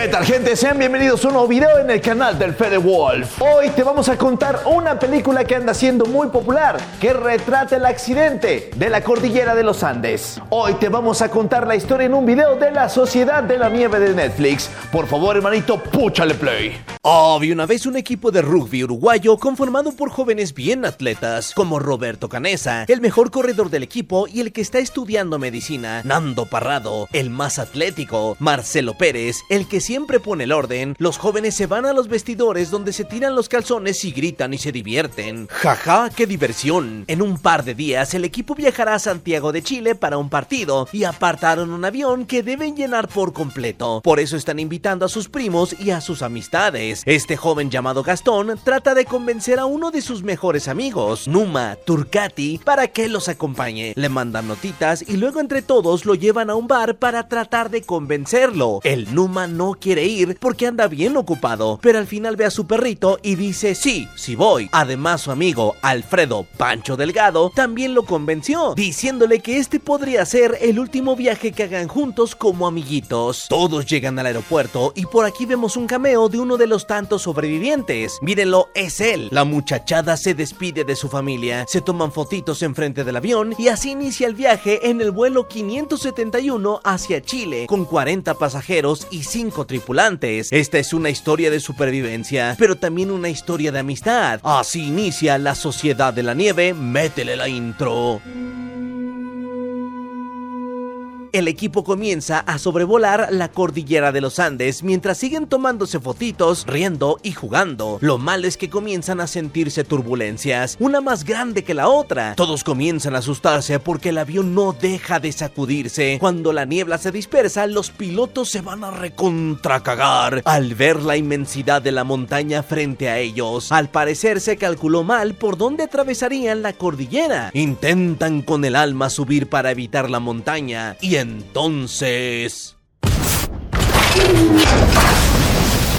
¿Qué tal gente? Sean bienvenidos a un nuevo video en el canal del Fede Wolf. Hoy te vamos a contar una película que anda siendo muy popular, que retrata el accidente de la cordillera de los Andes. Hoy te vamos a contar la historia en un video de la Sociedad de la Nieve de Netflix. Por favor, hermanito, púchale play. Había una vez un equipo de rugby uruguayo conformado por jóvenes bien atletas, como Roberto Canesa, el mejor corredor del equipo y el que está estudiando medicina, Nando Parrado, el más atlético, Marcelo Pérez, el que siempre pone el orden, los jóvenes se van a los vestidores donde se tiran los calzones y gritan y se divierten. Jaja, qué diversión. En un par de días el equipo viajará a Santiago de Chile para un partido y apartaron un avión que deben llenar por completo. Por eso están invitando a sus primos y a sus amistades. Este joven llamado Gastón trata de convencer a uno de sus mejores amigos, Numa Turcati, para que los acompañe. Le mandan notitas y luego entre todos lo llevan a un bar para tratar de convencerlo. El Numa no quiere ir porque anda bien ocupado, pero al final ve a su perrito y dice sí, sí voy. Además su amigo Alfredo Pancho Delgado también lo convenció, diciéndole que este podría ser el último viaje que hagan juntos como amiguitos. Todos llegan al aeropuerto y por aquí vemos un cameo de uno de los tantos sobrevivientes. Mírenlo, es él. La muchachada se despide de su familia, se toman fotitos enfrente del avión y así inicia el viaje en el vuelo 571 hacia Chile, con 40 pasajeros y 5 tripulantes. Esta es una historia de supervivencia, pero también una historia de amistad. Así inicia la Sociedad de la Nieve, métele la intro el equipo comienza a sobrevolar la cordillera de los Andes mientras siguen tomándose fotitos, riendo y jugando. Lo malo es que comienzan a sentirse turbulencias, una más grande que la otra. Todos comienzan a asustarse porque el avión no deja de sacudirse. Cuando la niebla se dispersa, los pilotos se van a recontracagar al ver la inmensidad de la montaña frente a ellos. Al parecer se calculó mal por dónde atravesarían la cordillera. Intentan con el alma subir para evitar la montaña y entonces...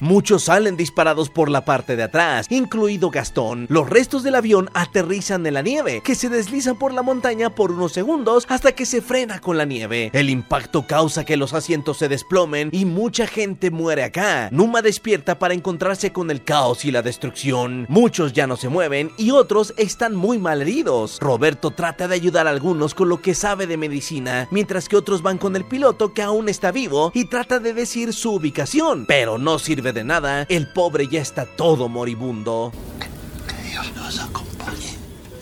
Muchos salen disparados por la parte de atrás, incluido Gastón. Los restos del avión aterrizan en la nieve, que se desliza por la montaña por unos segundos hasta que se frena con la nieve. El impacto causa que los asientos se desplomen y mucha gente muere acá. Numa despierta para encontrarse con el caos y la destrucción. Muchos ya no se mueven y otros están muy mal heridos. Roberto trata de ayudar a algunos con lo que sabe de medicina, mientras que otros van con el piloto que aún está vivo y trata de decir su ubicación, pero no sirve de nada, el pobre ya está todo moribundo. Que Dios nos acompañe.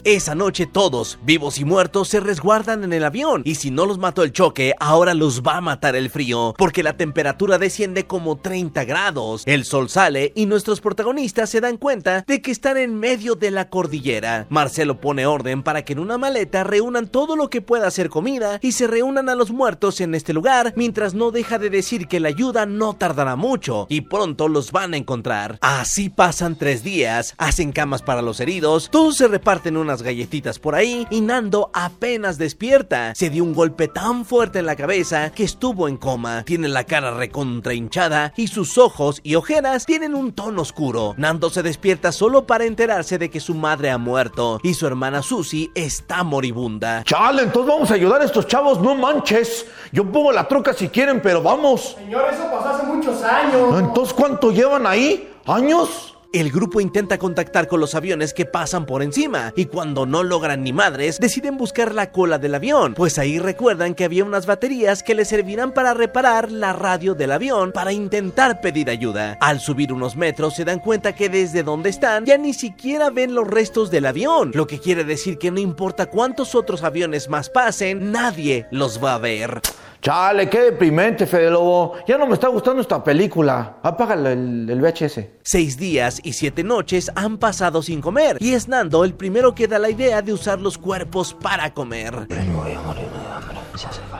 Esa noche todos, vivos y muertos, se resguardan en el avión y si no los mató el choque, ahora los va a matar el frío, porque la temperatura desciende como 30 grados. El sol sale y nuestros protagonistas se dan cuenta de que están en medio de la cordillera. Marcelo pone orden para que en una maleta reúnan todo lo que pueda ser comida y se reúnan a los muertos en este lugar, mientras no deja de decir que la ayuda no tardará mucho y pronto los van a encontrar. Así pasan tres días, hacen camas para los heridos, todos se reparten una unas galletitas por ahí y Nando apenas despierta. Se dio un golpe tan fuerte en la cabeza que estuvo en coma. Tiene la cara recontra hinchada y sus ojos y ojeras tienen un tono oscuro. Nando se despierta solo para enterarse de que su madre ha muerto y su hermana Susie está moribunda. Chale, entonces vamos a ayudar a estos chavos, no manches. Yo pongo la troca si quieren, pero vamos. Señor, eso pasó hace muchos años. Entonces, ¿cuánto llevan ahí? ¿Años? El grupo intenta contactar con los aviones que pasan por encima y cuando no logran ni madres deciden buscar la cola del avión, pues ahí recuerdan que había unas baterías que les servirán para reparar la radio del avión para intentar pedir ayuda. Al subir unos metros se dan cuenta que desde donde están ya ni siquiera ven los restos del avión, lo que quiere decir que no importa cuántos otros aviones más pasen, nadie los va a ver. Chale, qué deprimente, Fede Lobo. Ya no me está gustando esta película. Apágalo el, el VHS. Seis días y siete noches han pasado sin comer, y es Nando el primero que da la idea de usar los cuerpos para comer. Voy a morirme de hambre. Si hace falta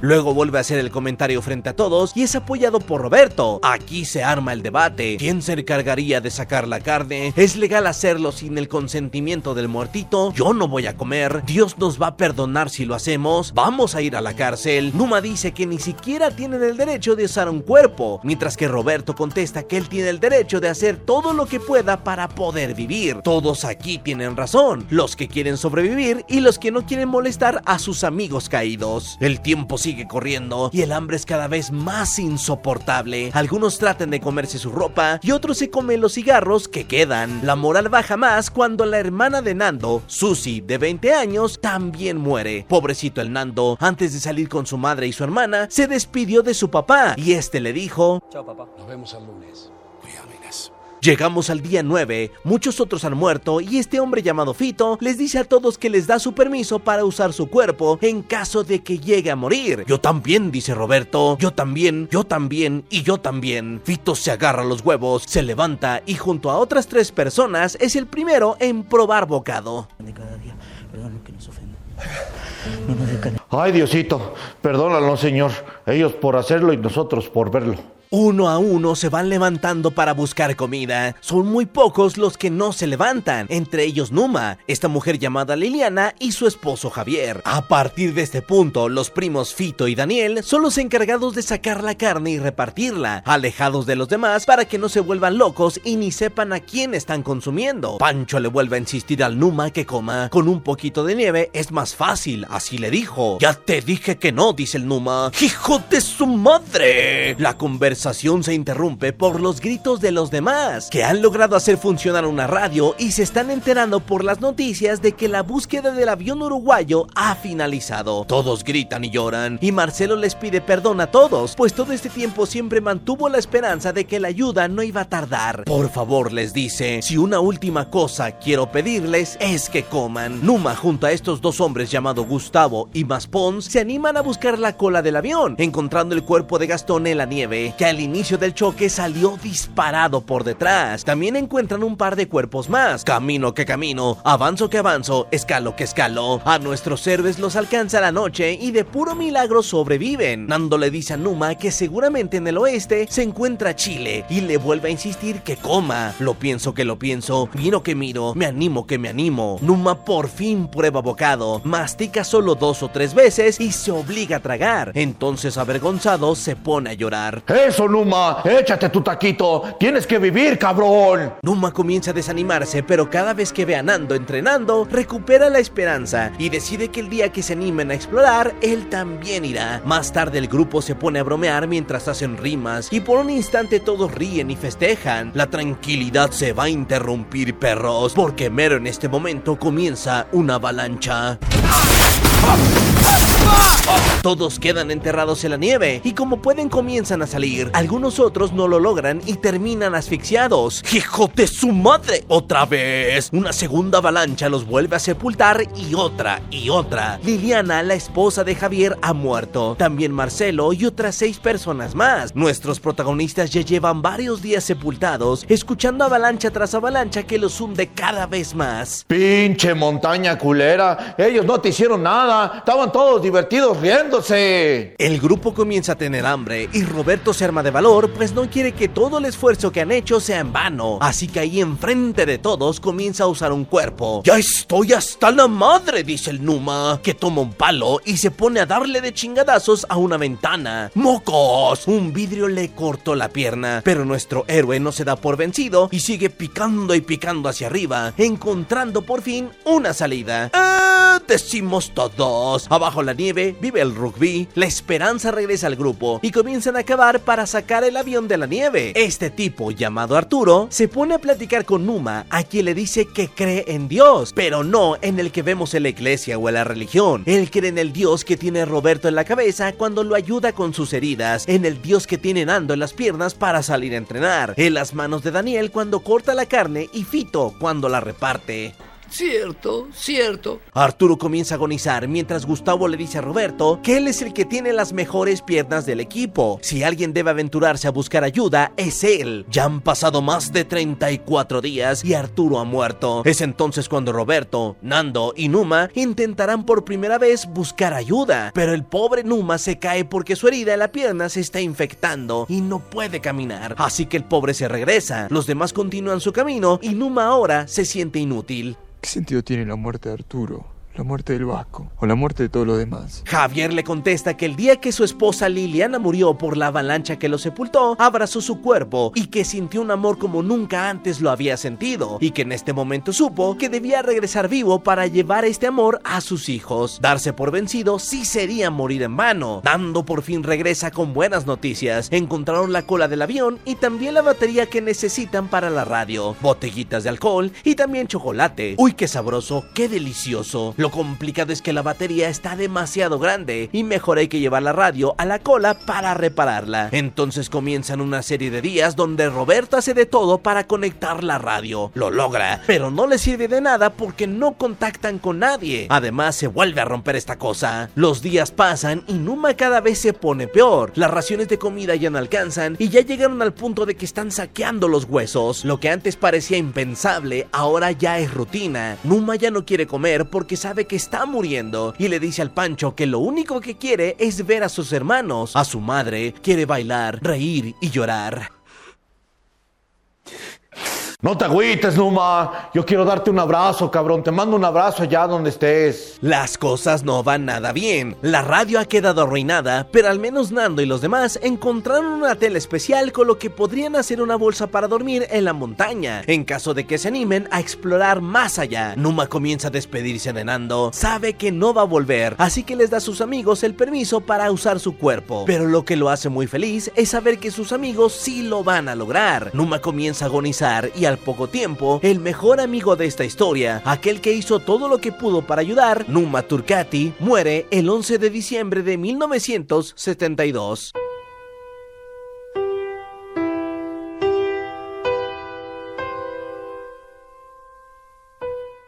Luego vuelve a hacer el comentario frente a todos y es apoyado por Roberto. Aquí se arma el debate. ¿Quién se encargaría de sacar la carne? ¿Es legal hacerlo sin el consentimiento del muertito? Yo no voy a comer. Dios nos va a perdonar si lo hacemos. Vamos a ir a la cárcel. Numa dice que ni siquiera tienen el derecho de usar un cuerpo, mientras que Roberto contesta que él tiene el derecho de hacer todo lo que pueda para poder vivir. Todos aquí tienen razón, los que quieren sobrevivir y los que no quieren molestar a sus amigos caídos. El tiempo sigue sigue corriendo y el hambre es cada vez más insoportable. Algunos tratan de comerse su ropa y otros se comen los cigarros que quedan. La moral baja más cuando la hermana de Nando, Susie, de 20 años, también muere. Pobrecito el Nando, antes de salir con su madre y su hermana, se despidió de su papá y este le dijo: Chao, papá. Nos vemos el lunes. Llegamos al día 9, muchos otros han muerto y este hombre llamado Fito les dice a todos que les da su permiso para usar su cuerpo en caso de que llegue a morir. Yo también, dice Roberto, yo también, yo también y yo también. Fito se agarra los huevos, se levanta y junto a otras tres personas es el primero en probar bocado. Ay, Diosito, perdónalo, Señor. Ellos por hacerlo y nosotros por verlo. Uno a uno se van levantando para buscar comida. Son muy pocos los que no se levantan, entre ellos Numa, esta mujer llamada Liliana y su esposo Javier. A partir de este punto, los primos Fito y Daniel son los encargados de sacar la carne y repartirla, alejados de los demás para que no se vuelvan locos y ni sepan a quién están consumiendo. Pancho le vuelve a insistir al Numa que coma. Con un poquito de nieve es más fácil, así le dijo. Ya te dije que no, dice el Numa. ¡Hijo de su madre! La conversación conversación se interrumpe por los gritos de los demás, que han logrado hacer funcionar una radio y se están enterando por las noticias de que la búsqueda del avión uruguayo ha finalizado. Todos gritan y lloran, y Marcelo les pide perdón a todos, pues todo este tiempo siempre mantuvo la esperanza de que la ayuda no iba a tardar. Por favor, les dice, si una última cosa quiero pedirles es que coman. Numa junto a estos dos hombres llamados Gustavo y Maspons se animan a buscar la cola del avión, encontrando el cuerpo de Gastón en la nieve, que al inicio del choque salió disparado por detrás. También encuentran un par de cuerpos más. Camino que camino, avanzo que avanzo, escalo que escalo. A nuestros héroes los alcanza la noche y de puro milagro sobreviven. Nando le dice a Numa que seguramente en el oeste se encuentra Chile y le vuelve a insistir que coma. Lo pienso que lo pienso, miro que miro, me animo que me animo. Numa por fin prueba bocado, mastica solo dos o tres veces y se obliga a tragar. Entonces avergonzado se pone a llorar. Eso, Numa, échate tu taquito. Tienes que vivir, cabrón. Numa comienza a desanimarse, pero cada vez que ve a Nando entrenando, recupera la esperanza y decide que el día que se animen a explorar, él también irá. Más tarde el grupo se pone a bromear mientras hacen rimas y por un instante todos ríen y festejan. La tranquilidad se va a interrumpir, perros, porque mero en este momento comienza una avalancha. Todos quedan enterrados en la nieve y como pueden comienzan a salir. Algunos otros no lo logran y terminan asfixiados. ¡Hijo de su madre! Otra vez. Una segunda avalancha los vuelve a sepultar y otra y otra. Liliana, la esposa de Javier, ha muerto. También Marcelo y otras seis personas más. Nuestros protagonistas ya llevan varios días sepultados, escuchando avalancha tras avalancha que los hunde cada vez más. Pinche montaña culera. Ellos no te hicieron nada. Estaban todos divertidos El grupo comienza a tener hambre y Roberto se arma de valor, pues no quiere que todo el esfuerzo que han hecho sea en vano. Así que ahí enfrente de todos comienza a usar un cuerpo. Ya estoy hasta la madre, dice el Numa, que toma un palo y se pone a darle de chingadazos a una ventana. ¡Mocos! Un vidrio le cortó la pierna, pero nuestro héroe no se da por vencido y sigue picando y picando hacia arriba, encontrando por fin una salida. ¡Ah! Decimos todos. Abajo la nieve vive el rugby. La esperanza regresa al grupo y comienzan a acabar para sacar el avión de la nieve. Este tipo, llamado Arturo, se pone a platicar con Numa, a quien le dice que cree en Dios, pero no en el que vemos en la iglesia o en la religión. Él cree en el Dios que tiene Roberto en la cabeza cuando lo ayuda con sus heridas, en el Dios que tiene Nando en las piernas para salir a entrenar, en las manos de Daniel cuando corta la carne y Fito cuando la reparte. Cierto, cierto. Arturo comienza a agonizar mientras Gustavo le dice a Roberto que él es el que tiene las mejores piernas del equipo. Si alguien debe aventurarse a buscar ayuda, es él. Ya han pasado más de 34 días y Arturo ha muerto. Es entonces cuando Roberto, Nando y Numa intentarán por primera vez buscar ayuda. Pero el pobre Numa se cae porque su herida en la pierna se está infectando y no puede caminar. Así que el pobre se regresa. Los demás continúan su camino y Numa ahora se siente inútil. ¿Qué sentido tiene la muerte de Arturo? La muerte del Vasco o la muerte de todos los demás. Javier le contesta que el día que su esposa Liliana murió por la avalancha que lo sepultó, abrazó su cuerpo y que sintió un amor como nunca antes lo había sentido y que en este momento supo que debía regresar vivo para llevar este amor a sus hijos. Darse por vencido sí sería morir en vano. Dando por fin regresa con buenas noticias. Encontraron la cola del avión y también la batería que necesitan para la radio, botellitas de alcohol y también chocolate. Uy, qué sabroso, qué delicioso. Complicado es que la batería está demasiado grande y mejor hay que llevar la radio a la cola para repararla. Entonces comienzan una serie de días donde Roberto hace de todo para conectar la radio. Lo logra, pero no le sirve de nada porque no contactan con nadie. Además, se vuelve a romper esta cosa. Los días pasan y Numa cada vez se pone peor. Las raciones de comida ya no alcanzan y ya llegaron al punto de que están saqueando los huesos. Lo que antes parecía impensable, ahora ya es rutina. Numa ya no quiere comer porque sabe que está muriendo y le dice al Pancho que lo único que quiere es ver a sus hermanos, a su madre, quiere bailar, reír y llorar. No te agüites, Numa. Yo quiero darte un abrazo, cabrón. Te mando un abrazo allá donde estés. Las cosas no van nada bien. La radio ha quedado arruinada, pero al menos Nando y los demás encontraron una tela especial con lo que podrían hacer una bolsa para dormir en la montaña, en caso de que se animen a explorar más allá. Numa comienza a despedirse de Nando. Sabe que no va a volver, así que les da a sus amigos el permiso para usar su cuerpo. Pero lo que lo hace muy feliz es saber que sus amigos sí lo van a lograr. Numa comienza a agonizar y al poco tiempo, el mejor amigo de esta historia, aquel que hizo todo lo que pudo para ayudar, Numa Turcati, muere el 11 de diciembre de 1972.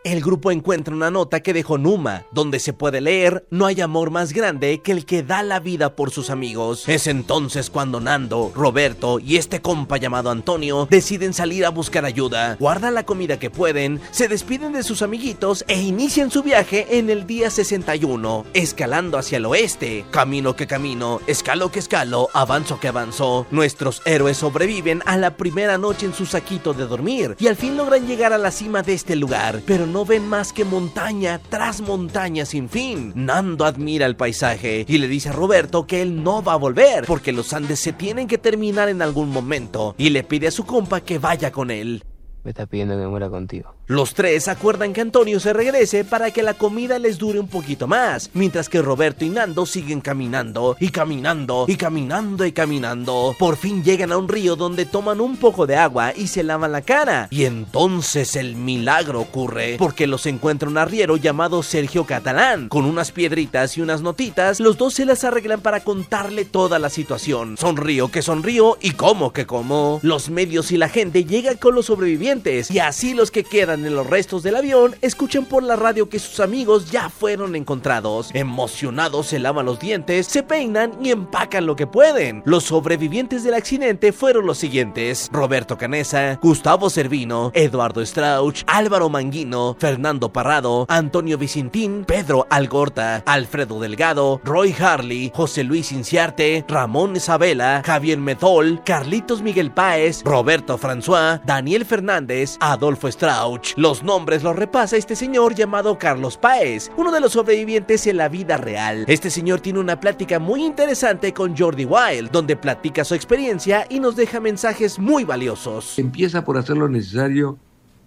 El grupo encuentra una nota que dejó Numa, donde se puede leer, no hay amor más grande que el que da la vida por sus amigos. Es entonces cuando Nando, Roberto y este compa llamado Antonio deciden salir a buscar ayuda, guardan la comida que pueden, se despiden de sus amiguitos e inician su viaje en el día 61, escalando hacia el oeste. Camino que camino, escalo que escalo, avanzo que avanzo. Nuestros héroes sobreviven a la primera noche en su saquito de dormir y al fin logran llegar a la cima de este lugar, pero no ven más que montaña tras montaña sin fin. Nando admira el paisaje y le dice a Roberto que él no va a volver porque los Andes se tienen que terminar en algún momento y le pide a su compa que vaya con él. Me está pidiendo que muera contigo. Los tres acuerdan que Antonio se regrese para que la comida les dure un poquito más, mientras que Roberto y Nando siguen caminando y caminando y caminando y caminando. Por fin llegan a un río donde toman un poco de agua y se lavan la cara. Y entonces el milagro ocurre, porque los encuentra un arriero llamado Sergio Catalán. Con unas piedritas y unas notitas, los dos se las arreglan para contarle toda la situación. Sonrío que sonrío y como que como. Los medios y la gente llegan con los sobrevivientes y así los que quedan en los restos del avión escuchan por la radio que sus amigos ya fueron encontrados. Emocionados se lavan los dientes, se peinan y empacan lo que pueden. Los sobrevivientes del accidente fueron los siguientes: Roberto Canesa, Gustavo Servino, Eduardo Strauch, Álvaro Manguino, Fernando Parrado, Antonio Vicentín, Pedro Algorta, Alfredo Delgado, Roy Harley, José Luis Inciarte, Ramón Isabela, Javier Metol, Carlitos Miguel Páez, Roberto François, Daniel Fernández, Adolfo Strauch. Los nombres los repasa este señor llamado Carlos Páez, uno de los sobrevivientes en la vida real. Este señor tiene una plática muy interesante con Jordi Wild, donde platica su experiencia y nos deja mensajes muy valiosos. Empieza por hacer lo necesario,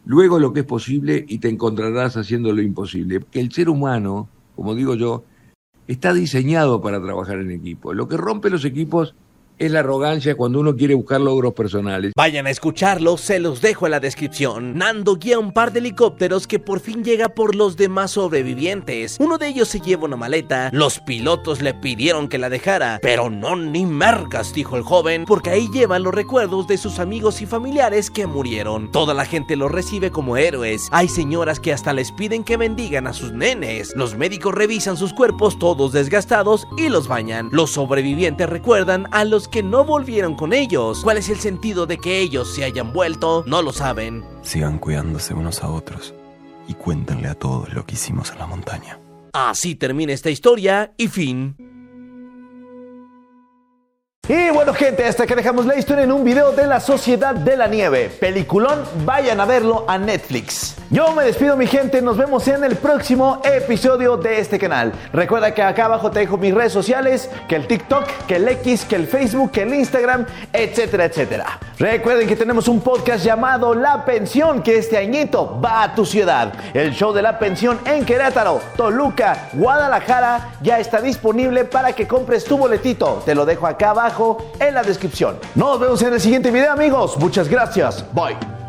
luego lo que es posible y te encontrarás haciendo lo imposible. Que el ser humano, como digo yo, está diseñado para trabajar en equipo. Lo que rompe los equipos es la arrogancia cuando uno quiere buscar logros personales. Vayan a escucharlo, se los dejo en la descripción. Nando guía un par de helicópteros que por fin llega por los demás sobrevivientes. Uno de ellos se lleva una maleta. Los pilotos le pidieron que la dejara, pero no ni mercas, dijo el joven, porque ahí llevan los recuerdos de sus amigos y familiares que murieron. Toda la gente los recibe como héroes. Hay señoras que hasta les piden que bendigan a sus nenes. Los médicos revisan sus cuerpos todos desgastados y los bañan. Los sobrevivientes recuerdan a los que no volvieron con ellos. ¿Cuál es el sentido de que ellos se hayan vuelto? No lo saben. Sigan cuidándose unos a otros y cuéntenle a todos lo que hicimos en la montaña. Así termina esta historia y fin. Y bueno gente, hasta que dejamos la historia en un video de la Sociedad de la Nieve. Peliculón, vayan a verlo a Netflix. Yo me despido mi gente, nos vemos en el próximo episodio de este canal. Recuerda que acá abajo te dejo mis redes sociales, que el TikTok, que el X, que el Facebook, que el Instagram, etcétera, etcétera. Recuerden que tenemos un podcast llamado La Pensión, que este añito va a tu ciudad. El show de la pensión en Querétaro, Toluca, Guadalajara ya está disponible para que compres tu boletito. Te lo dejo acá en la descripción. Nos vemos en el siguiente video amigos. Muchas gracias. Bye.